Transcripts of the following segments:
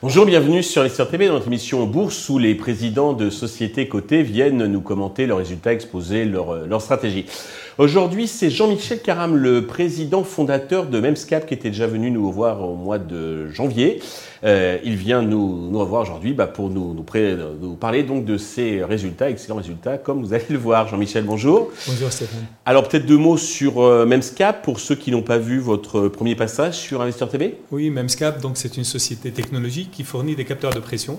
Bonjour, bienvenue sur Investir TV dans notre émission Bourse où les présidents de sociétés cotées viennent nous commenter leurs résultats, exposer leur, leur stratégie. Aujourd'hui, c'est Jean-Michel Caram, le président fondateur de Memscap, qui était déjà venu nous voir au mois de janvier. Euh, il vient nous, nous revoir aujourd'hui bah, pour nous, nous, nous, parler donc de ses résultats, excellents résultats, comme vous allez le voir. Jean-Michel, bonjour. Bonjour Stéphane. Alors peut-être deux mots sur euh, Memscap pour ceux qui n'ont pas vu votre premier passage sur Investor TV. Oui, Memscap, donc c'est une société technologique qui fournit des capteurs de pression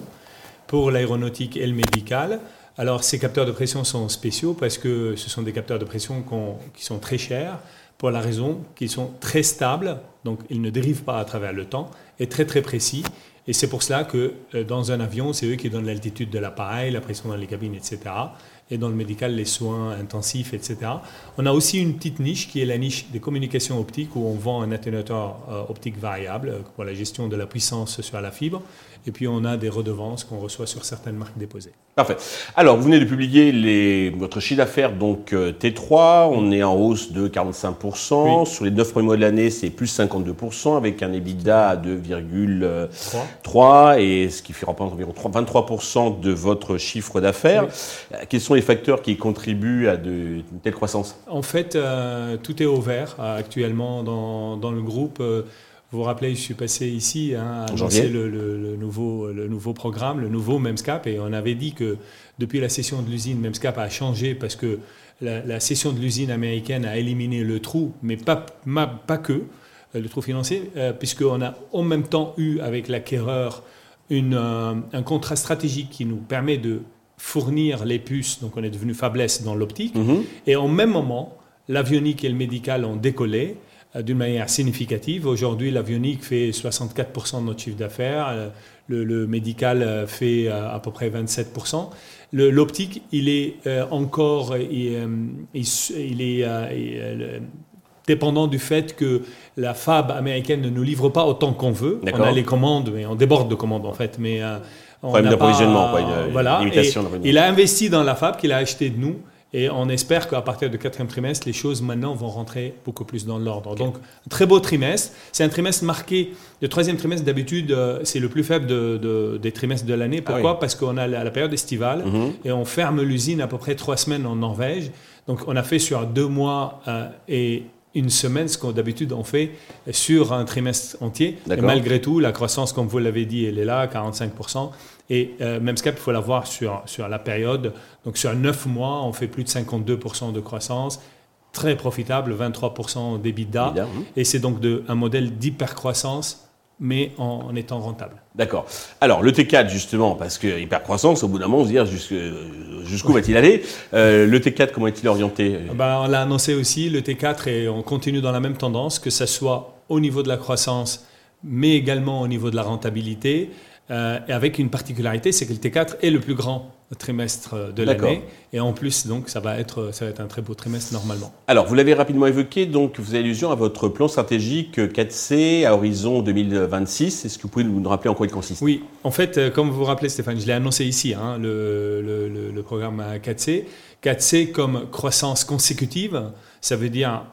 pour l'aéronautique et le médical. Alors ces capteurs de pression sont spéciaux parce que ce sont des capteurs de pression qui sont très chers pour la raison qu'ils sont très stables, donc ils ne dérivent pas à travers le temps, et très très précis. Et c'est pour cela que euh, dans un avion, c'est eux qui donnent l'altitude de l'appareil, la pression dans les cabines, etc. Et dans le médical, les soins intensifs, etc. On a aussi une petite niche qui est la niche des communications optiques où on vend un atténuateur euh, optique variable euh, pour la gestion de la puissance sur la fibre. Et puis on a des redevances qu'on reçoit sur certaines marques déposées. Parfait. Alors, vous venez de publier les, votre chiffre d'affaires, donc euh, T3, on est en hausse de 45%. Sur les 9 premiers mois de l'année, c'est plus 52%, avec un EBITDA à 2,3, et ce qui fait représenter environ 23% de votre chiffre d'affaires. Euh, quels sont les facteurs qui contribuent à de, une telle croissance? En fait, euh, tout est au vert actuellement dans, dans le groupe. Vous vous rappelez, je suis passé ici hein, à annoncer le, nouveau, le nouveau programme, le nouveau MEMSCAP, et on avait dit que depuis la session de l'usine, MEMSCAP a changé parce que la, la session de l'usine américaine a éliminé le trou, mais pas, pas que. euh, le trou financier, euh, puisqu'on a en même temps eu avec l'acquéreur euh, un contrat stratégique qui nous permet de fournir les puces, donc on est devenu faiblesse dans l'optique, mm-hmm. et en même moment, l'avionique et le médical ont décollé. Euh, d'une manière significative. Aujourd'hui, l'avionique fait 64% de notre chiffre d'affaires, le, médical fait à peu près 27%. L'optique, il est encore, il, il est dépendant du fait que la FAB américaine ne nous livre pas autant qu'on veut. On a les commandes, mais on déborde de commandes en fait. Mais on problème d'approvisionnement, voilà. il a investi dans la FAB qu'il a acheté de nous. Et on espère qu'à partir du quatrième trimestre, les choses maintenant vont rentrer beaucoup plus dans l'ordre. Donc, très beau trimestre. C'est un trimestre marqué. Le troisième trimestre, d'habitude, euh, c'est le plus faible de, des trimestres de l'année. Ah Pourquoi? Parce qu'on a la, période estivale mhm. et on ferme l'usine à peu près trois semaines en Norvège. Donc, on a fait sur deux mois euh, et une semaine, ce qu'on d'habitude on fait sur un trimestre entier. Et malgré tout, la croissance, comme vous l'avez dit, elle est là, 45%. Et euh, même Memscap, il faut la voir sur, sur la période. Donc sur 9 mois, on fait plus de 52% de croissance. Très profitable, 23% d'EBITDA. Et c'est donc de, un modèle d'hypercroissance mais en, étant rentable. D'accord. Alors, le T4, justement, parce que hypercroissance, au bout d'un moment, on se dit jusqu'où va-t-il aller? Euh, Le T4, comment est-il orienté? Ben, On l'a annoncé aussi, le T4, et on continue dans la même tendance, que ce soit au niveau de la croissance, mais également au niveau de la rentabilité. Euh, et avec une particularité, c'est que le T4 est le plus grand trimestre de l'année. Et en plus, donc, ça va, être, ça va être un très beau trimestre normalement. Alors, vous l'avez rapidement évoqué, donc vous avez allusion à votre plan stratégique 4C à horizon 2026. Est-ce que vous pouvez nous rappeler en quoi il consiste? Oui, en fait, euh, comme vous vous rappelez, Stéphane, je l'ai annoncé ici, hein, le, le, le, programme 4C. 4C comme croissance consécutive, ça veut dire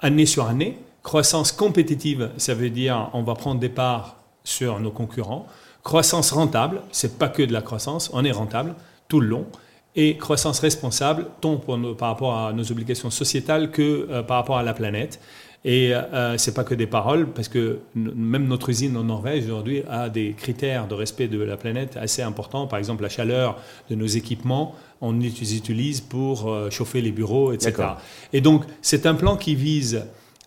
année sur année. Croissance compétitive, ça veut dire on va prendre des parts sur nos concurrents. Croissance rentable, c'est pas que de la croissance, on est rentable tout le long. Et croissance responsable, tant par rapport à nos obligations sociétales que euh, par rapport à la planète. Et ce euh, c'est pas que des paroles, parce que même notre usine en Norvège aujourd'hui a des critères de respect de la planète assez importants. Par exemple, la chaleur de nos équipements, on les utilise pour euh, chauffer les bureaux, etc. Et donc, c'est un plan qui vise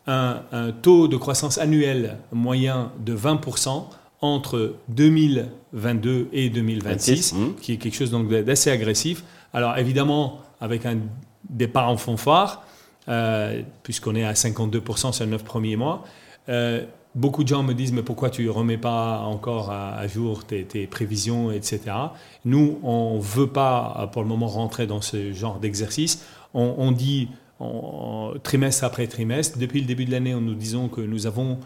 un, un, taux de croissance annuel moyen de 20% entre 2022 et 2026, mmh. qui est quelque chose d'assez agressif. Alors évidemment, avec un départ en fanfare, euh, puisqu'on est à 52% sur les 9 premiers mois, euh, beaucoup de gens me disent mais pourquoi tu ne remets pas encore à, jour tes, prévisions, etc. Nous, on ne veut pas pour le moment rentrer dans ce genre d'exercice. On, on, dit trimestre après trimestre, depuis le début de l'année, nous disons que nous avons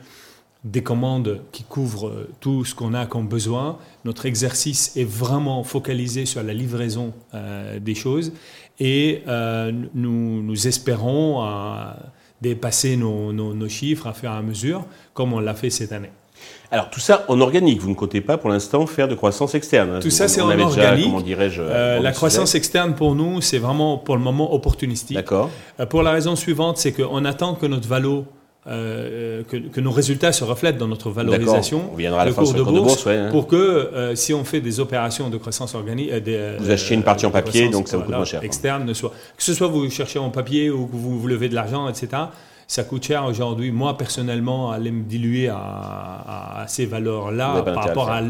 des commandes qui couvrent euh, tout ce qu'on a comme besoin. Notre exercice est vraiment focalisé sur la livraison euh, des choses et euh, nous, nous, espérons dépasser nos, nos, chiffres à fur et à mesure, comme on l'a fait cette année. Alors tout ça en organique, vous ne comptez pas pour l'instant faire de croissance externe. Tout ça c'est en organique. comment dirais-je La croissance externe pour nous c'est vraiment pour le moment opportunistique. D'accord. pour la raison suivante, c'est qu'on attend que notre valo euh, que, nos résultats se reflètent dans notre valorisation, on viendra à la le cours de bourse, hein. pour que euh, si on fait des opérations de croissance organique, euh, vous achetez une partie en papier, donc ça vous coûte moins cher. Externe, ne soit que ce soit vous cherchez en papier ou que vous, vous levez de l'argent, etc. Ça coûte cher aujourd'hui. Moi personnellement, aller me diluer à, ces valeurs-là par rapport à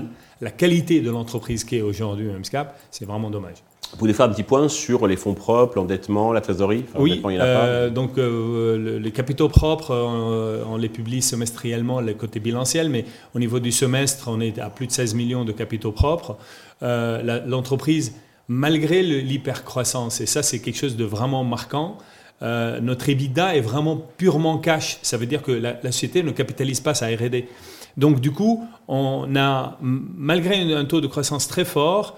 la qualité de l'entreprise qui est aujourd'hui MSCAP, c'est vraiment dommage. Vous pouvez faire un petit point sur les fonds propres, l'endettement, la trésorerie? Oui, euh, donc euh, les capitaux propres, euh, on les publie semestriellement, le côté bilanciel, mais au niveau du semestre, on est à plus de 16 millions de capitaux propres. L'entreprise, malgré l'hypercroissance, et ça c'est quelque chose de vraiment marquant, notre EBITDA est vraiment purement cash. Ça veut dire que la, la société ne capitalise pas sa R&D. Donc du coup, on a, malgré un taux de croissance très fort,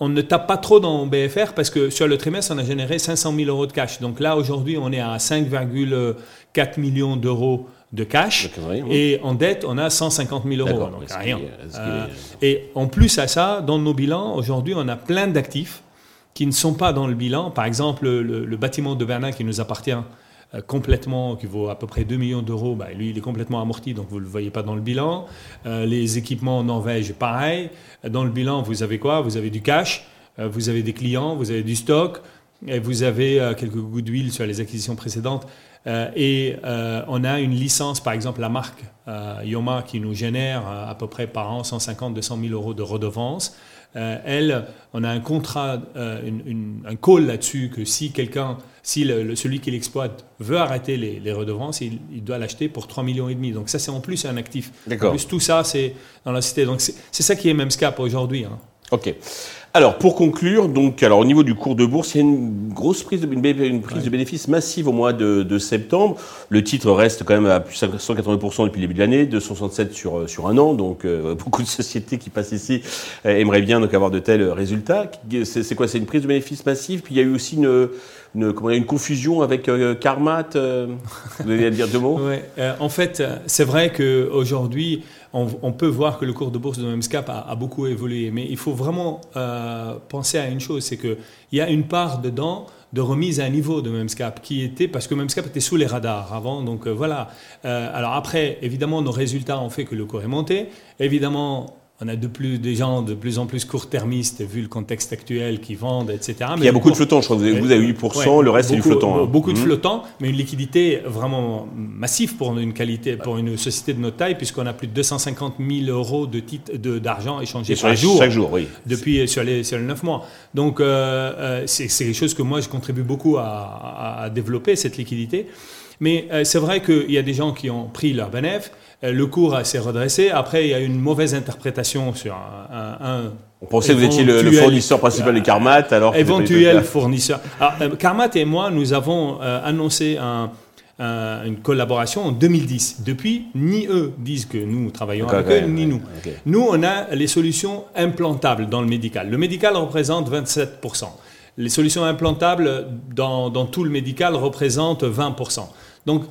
on ne tape pas trop dans BFR parce que sur le trimestre, on a généré 500 000 euros de cash. Donc là, aujourd'hui, on est à 5,4 millions d'euros de cash. Et en dette, on a 150 000 euros. Donc rien. Euh, et en plus à ça, dans nos bilans, aujourd'hui, on a plein d'actifs qui ne sont pas dans le bilan. Par exemple, le, bâtiment de Bernin qui nous appartient euh, complètement, qui vaut à peu près 2 millions d'euros, bah, lui, il est complètement amorti, donc vous ne le voyez pas dans le bilan. Euh, les équipements en Norvège, pareil. Dans le bilan, vous avez quoi? Vous avez du cash, euh, vous avez des clients, vous avez du stock, et vous avez quelques goodwill sur les acquisitions précédentes. et on a une licence, par exemple, la marque Yoma, qui nous génère à peu près par an 150-200 000 euros de redevances. Euh, elle, on a un contrat, euh, un call là-dessus que si quelqu'un, si celui qui l'exploite veut arrêter les, redevances, il, doit l'acheter pour 3 millions et demi. Donc ça, c'est en plus un actif. En plus, tout ça, c'est dans la cité. Donc c'est ça qui est Memscap aujourd'hui. Hein. Ok. Alors, pour conclure, donc, alors, au niveau du cours de bourse, il y a une grosse prise de, une prise de bénéfices massive au mois de, septembre. Le titre reste quand même à plus de 180% depuis le début de l'année, 267 sur, sur un an. Donc, euh, beaucoup de sociétés qui passent ici euh, aimeraient bien donc, avoir de tels résultats. C'est quoi? C'est une prise de bénéfices massive. Puis il y a eu aussi une, une, une confusion avec euh, Carmat. vous allez dire deux mots ouais, En fait, c'est vrai qu'aujourd'hui, on, peut voir que le cours de bourse de Memscap a, a beaucoup évolué. Mais il faut vraiment euh, penser à une chose, c'est qu'il y a une part dedans de remise à niveau de Memscap qui était parce que Memscap était sous les radars avant donc euh, voilà euh, alors après évidemment nos résultats ont fait que le cours est monté évidemment on a de plus des gens de plus en plus court-termistes vu le contexte actuel qui vendent, etc. Mais il y a beaucoup de flottants, je crois. Vous avez, vous avez 8%, le reste c'est du flottant. Hein. Beaucoup de mmh. flottants, mais une liquidité vraiment massive pour une qualité, pour une société de notre taille, puisqu'on a plus de 250 000 euros de titres d'argent échangés par jour. Chaque jour, oui. Depuis sur les sur les 9 mois. Donc euh, euh, c'est quelque chose que moi je contribue beaucoup à, à développer cette liquidité. Mais euh, c'est vrai qu'il y a des gens qui ont pris leur bénéfice euh, le cours s'est redressé. Après, il y a une mauvaise interprétation sur un. on pensait que vous étiez le, fournisseur principal de Carmat, alors. Éventuel fournisseur. Alors, Carmat euh, et moi, nous avons euh, annoncé une collaboration en 2010. Depuis, ni eux disent que nous travaillons avec eux, ni nous. Nous, on a les solutions implantables dans le médical. Le médical représente 27%. Les solutions implantables dans, dans tout le médical représentent 20%. Donc,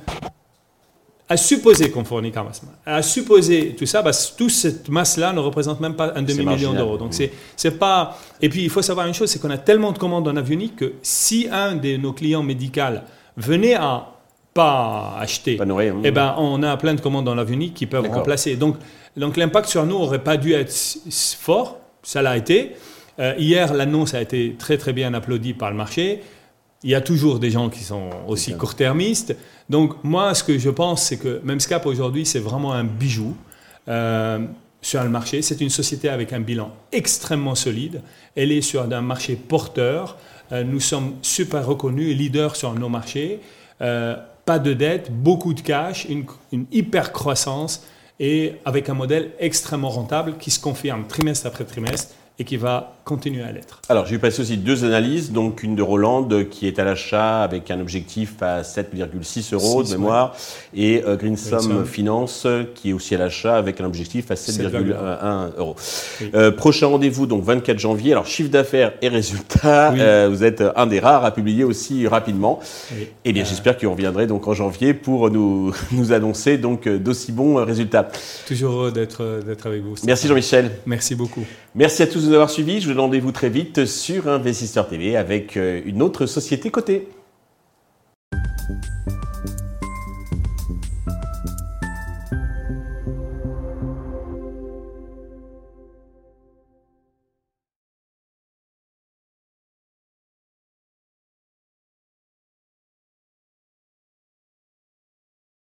à supposer qu'on fournit Karmasma, à supposer tout ça, bah, toute cette masse-là ne représente même pas un demi-million d'euros. Donc c'est, c'est pas. Et puis il faut savoir une chose, c'est qu'on a tellement de commandes en avionique que si un de nos clients médicaux venait à pas acheter, pas nourrir, eh ben on a plein de commandes en avionique qui peuvent remplacer. Donc donc l'impact sur nous aurait pas dû être fort, ça l'a été. Euh, hier l'annonce a été très très bien applaudie par le marché. Il y a toujours des gens qui sont aussi court-termistes. Donc moi, ce que je pense, c'est que Memscap aujourd'hui, c'est vraiment un bijou euh, sur le marché. C'est une société avec un bilan extrêmement solide. Elle est sur un marché porteur. Euh, nous sommes super reconnus, leaders sur nos marchés. Euh, pas de dette, beaucoup de cash, une, une hyper croissance et avec un modèle extrêmement rentable qui se confirme trimestre après trimestre et qui va continuer à l'être. Alors, j'ai vu passer aussi deux analyses, donc une de Roland qui est à l'achat avec un objectif à 7,6 euros de mémoire, et euh, Greensum Finance qui est aussi à l'achat avec un objectif à 7,1 euros. Euh, prochain rendez-vous, donc 24 janvier. Alors, chiffre d'affaires et résultats, euh, vous êtes un des rares à publier aussi rapidement. Et eh bien, j'espère que vous reviendrez donc en janvier pour nous, nous annoncer donc d'aussi bons résultats. Toujours heureux d'être avec vous. Merci Jean-Michel. Merci beaucoup. Merci à tous avoir suivis. Je vous donne rendez-vous très vite sur Investisseur TV avec euh, une autre société cotée.